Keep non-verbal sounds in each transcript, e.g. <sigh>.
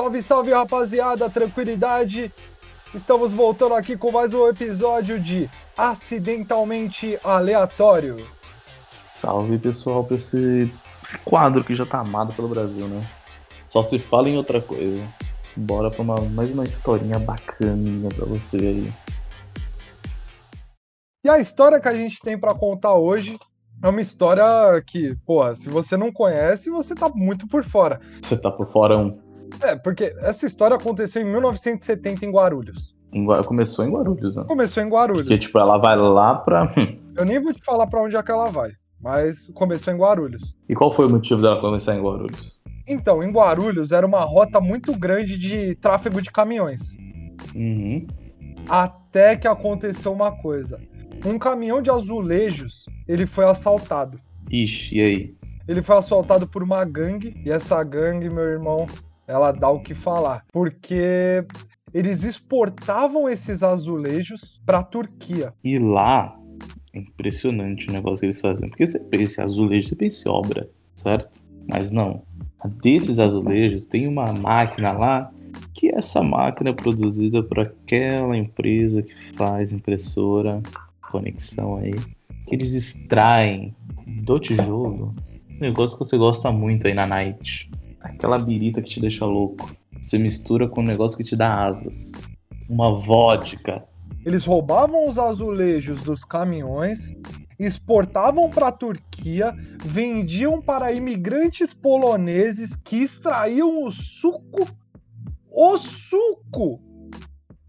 Salve, salve rapaziada, tranquilidade. Estamos voltando aqui com mais um episódio de Acidentalmente Aleatório. Salve pessoal pra esse, esse quadro que já tá amado pelo Brasil, né? Só se fala em outra coisa. Bora pra uma, mais uma historinha bacaninha pra você aí. E a história que a gente tem para contar hoje é uma história que, porra, se você não conhece, você tá muito por fora. Você tá por fora um. É, porque essa história aconteceu em 1970 em Guarulhos. Em Começou em Guarulhos, né? Começou em Guarulhos. Porque, tipo, ela vai lá pra. <laughs> Eu nem vou te falar para onde é que ela vai, mas começou em Guarulhos. E qual foi o motivo dela começar em Guarulhos? Então, em Guarulhos era uma rota muito grande de tráfego de caminhões. Uhum. Até que aconteceu uma coisa. Um caminhão de azulejos, ele foi assaltado. Ixi, e aí? Ele foi assaltado por uma gangue, e essa gangue, meu irmão, ela dá o que falar. Porque eles exportavam esses azulejos para a Turquia. E lá, é impressionante o negócio que eles fazem. Porque você pensa em azulejo, você pensa em obra, certo? Mas não. Desses azulejos, tem uma máquina lá que essa máquina é produzida por aquela empresa que faz impressora, conexão aí. Que eles extraem do tijolo um negócio que você gosta muito aí na night. Aquela birita que te deixa louco. Você mistura com um negócio que te dá asas. Uma vodka. Eles roubavam os azulejos dos caminhões, exportavam para a Turquia, vendiam para imigrantes poloneses que extraíam o suco. O suco!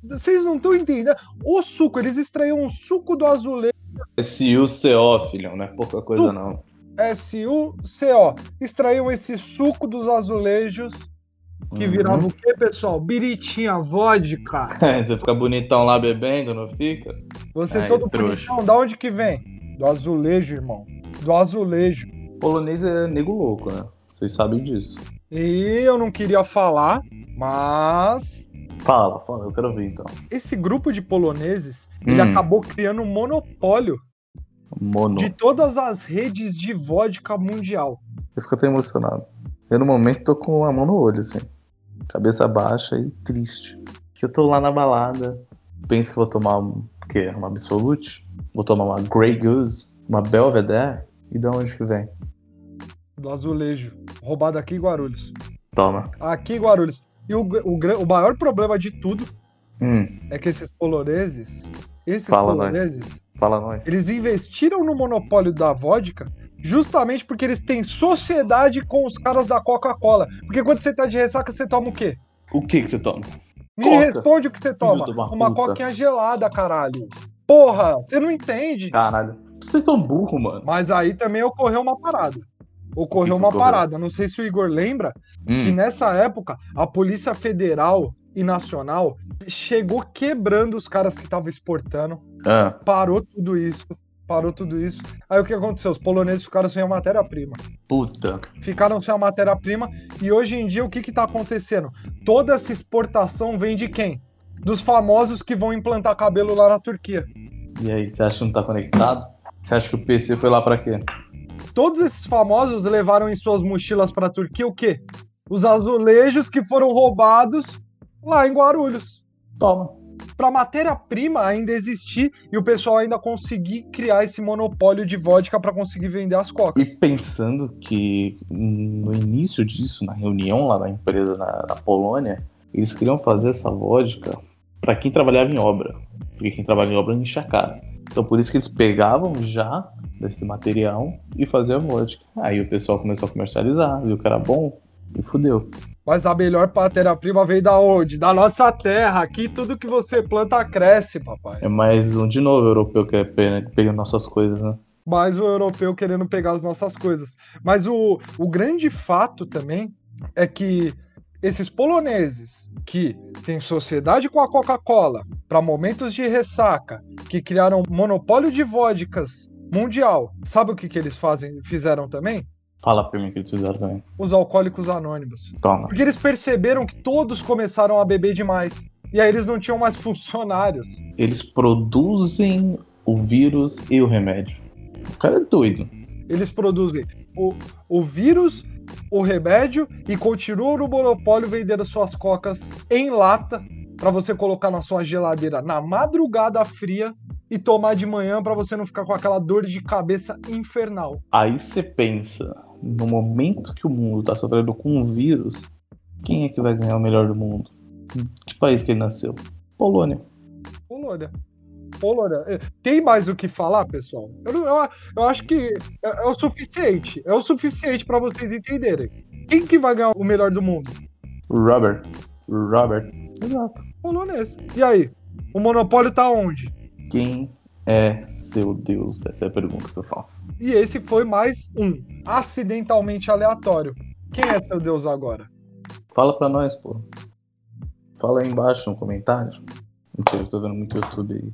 Vocês não estão entendendo? O suco, eles extraíam o suco do azulejo SUCO, filhão, não é pouca coisa Tu- não. S-U-C-O. Extraíam esse suco dos azulejos que Uhum. virava o quê, pessoal? Biritinha, vodka. <laughs> Você fica bonitão lá bebendo, não fica? Você Ai, todo trouxa. bonitão, da onde que vem? Do azulejo, irmão. Do azulejo. Polonês é nego louco, né? Vocês sabem disso. E eu não queria falar, mas Fala, fala, eu quero ver então. esse grupo de poloneses, ele Hum. acabou criando um monopólio Mono. de todas as redes de vodka mundial. Eu fico até emocionado. Eu no momento tô com a mão no olho, assim. Cabeça baixa e triste. Que eu tô lá na balada. Penso que vou tomar um, o quê? Uma Absolute? Vou tomar uma Grey Goose? Uma Belvedere? E de onde que vem? Do azulejo. Roubado aqui em Guarulhos. Toma. Aqui em Guarulhos. E o, o, o maior problema de tudo Hum, é que esses poloneses, esses Fala, poloneses, fala nós. eles investiram no monopólio da vodka justamente porque eles têm sociedade com os caras da Coca-Cola. Porque quando você tá de ressaca, você toma o quê? O que que você toma? Me Coca. responde o que você toma. uma puta. coquinha gelada, caralho. Porra, você não entende. Caralho. Vocês são burros, mano. Mas aí também ocorreu uma parada. Ocorreu que uma ocorreu? parada. Não sei se o Igor lembra que Hum, nessa época a Polícia Federal e Nacional chegou quebrando os caras que estavam exportando. Ah, Parou tudo isso. Parou tudo isso. Aí o que aconteceu? Os poloneses ficaram sem a matéria-prima. puta. Ficaram sem a matéria-prima. E hoje em dia o que está acontecendo? Toda essa exportação vem de quem? Dos famosos que vão implantar cabelo lá na Turquia. E aí, você acha que não tá conectado? Você acha que o PC foi lá pra quê? Todos esses famosos levaram em suas mochilas para a Turquia o quê? Os azulejos que foram roubados lá em Guarulhos. Toma. Para a matéria-prima ainda existir e o pessoal ainda conseguir criar esse monopólio de vodka para conseguir vender as E cocas. pensando que no início disso, na reunião lá da empresa na, na Polônia, eles queriam fazer essa vodka para quem trabalhava em obra. Porque quem trabalha em obra enche a cara. Então por isso que eles pegavam já desse material e faziam vodka. Aí o pessoal começou a comercializar, viu que era bom e fudeu. Mas a melhor matéria-prima veio da onde? Da nossa terra. Aqui tudo que você planta cresce, papai. É mais um de novo europeu que é pe- pegando nossas coisas, né? mais o europeu querendo pegar as nossas coisas. Mas o, o grande fato também é que esses poloneses que têm sociedade com a Coca-Cola para momentos de ressaca, que criaram um monopólio de vodkas mundial, sabe o que, que eles fazem, fizeram também? Fala pra mim o que eles fizeram também. Os alcoólicos anônimos. Toma. Porque eles perceberam que todos começaram a beber demais. E aí eles não tinham mais funcionários. Eles produzem o vírus e o remédio. O cara é doido. Eles produzem o, o vírus o remédio e continuam no monopólio vendendo suas cocas em lata para você colocar na sua geladeira na madrugada fria e tomar de manhã para você não ficar com aquela dor de cabeça infernal. Aí você pensa, no momento que o mundo tá sofrendo com um vírus, quem é que vai ganhar o melhor do mundo? Que país que ele nasceu? Polônia. Polônia. Polônia. Eh, tem mais o que falar, pessoal? Eu, eu, eu acho que é, é, o suficiente. É o suficiente para vocês entenderem. Quem que vai ganhar o melhor do mundo? Robert. Robert. Exato. Polonês. E aí? O monopólio tá onde? Quem é seu Deus? Essa é a pergunta que eu faço. E esse foi mais um. Acidentalmente aleatório. Quem é seu Deus agora? Fala pra nós, pô. Fala aí embaixo no comentário. Mentira, eu tô vendo muito YouTube aí.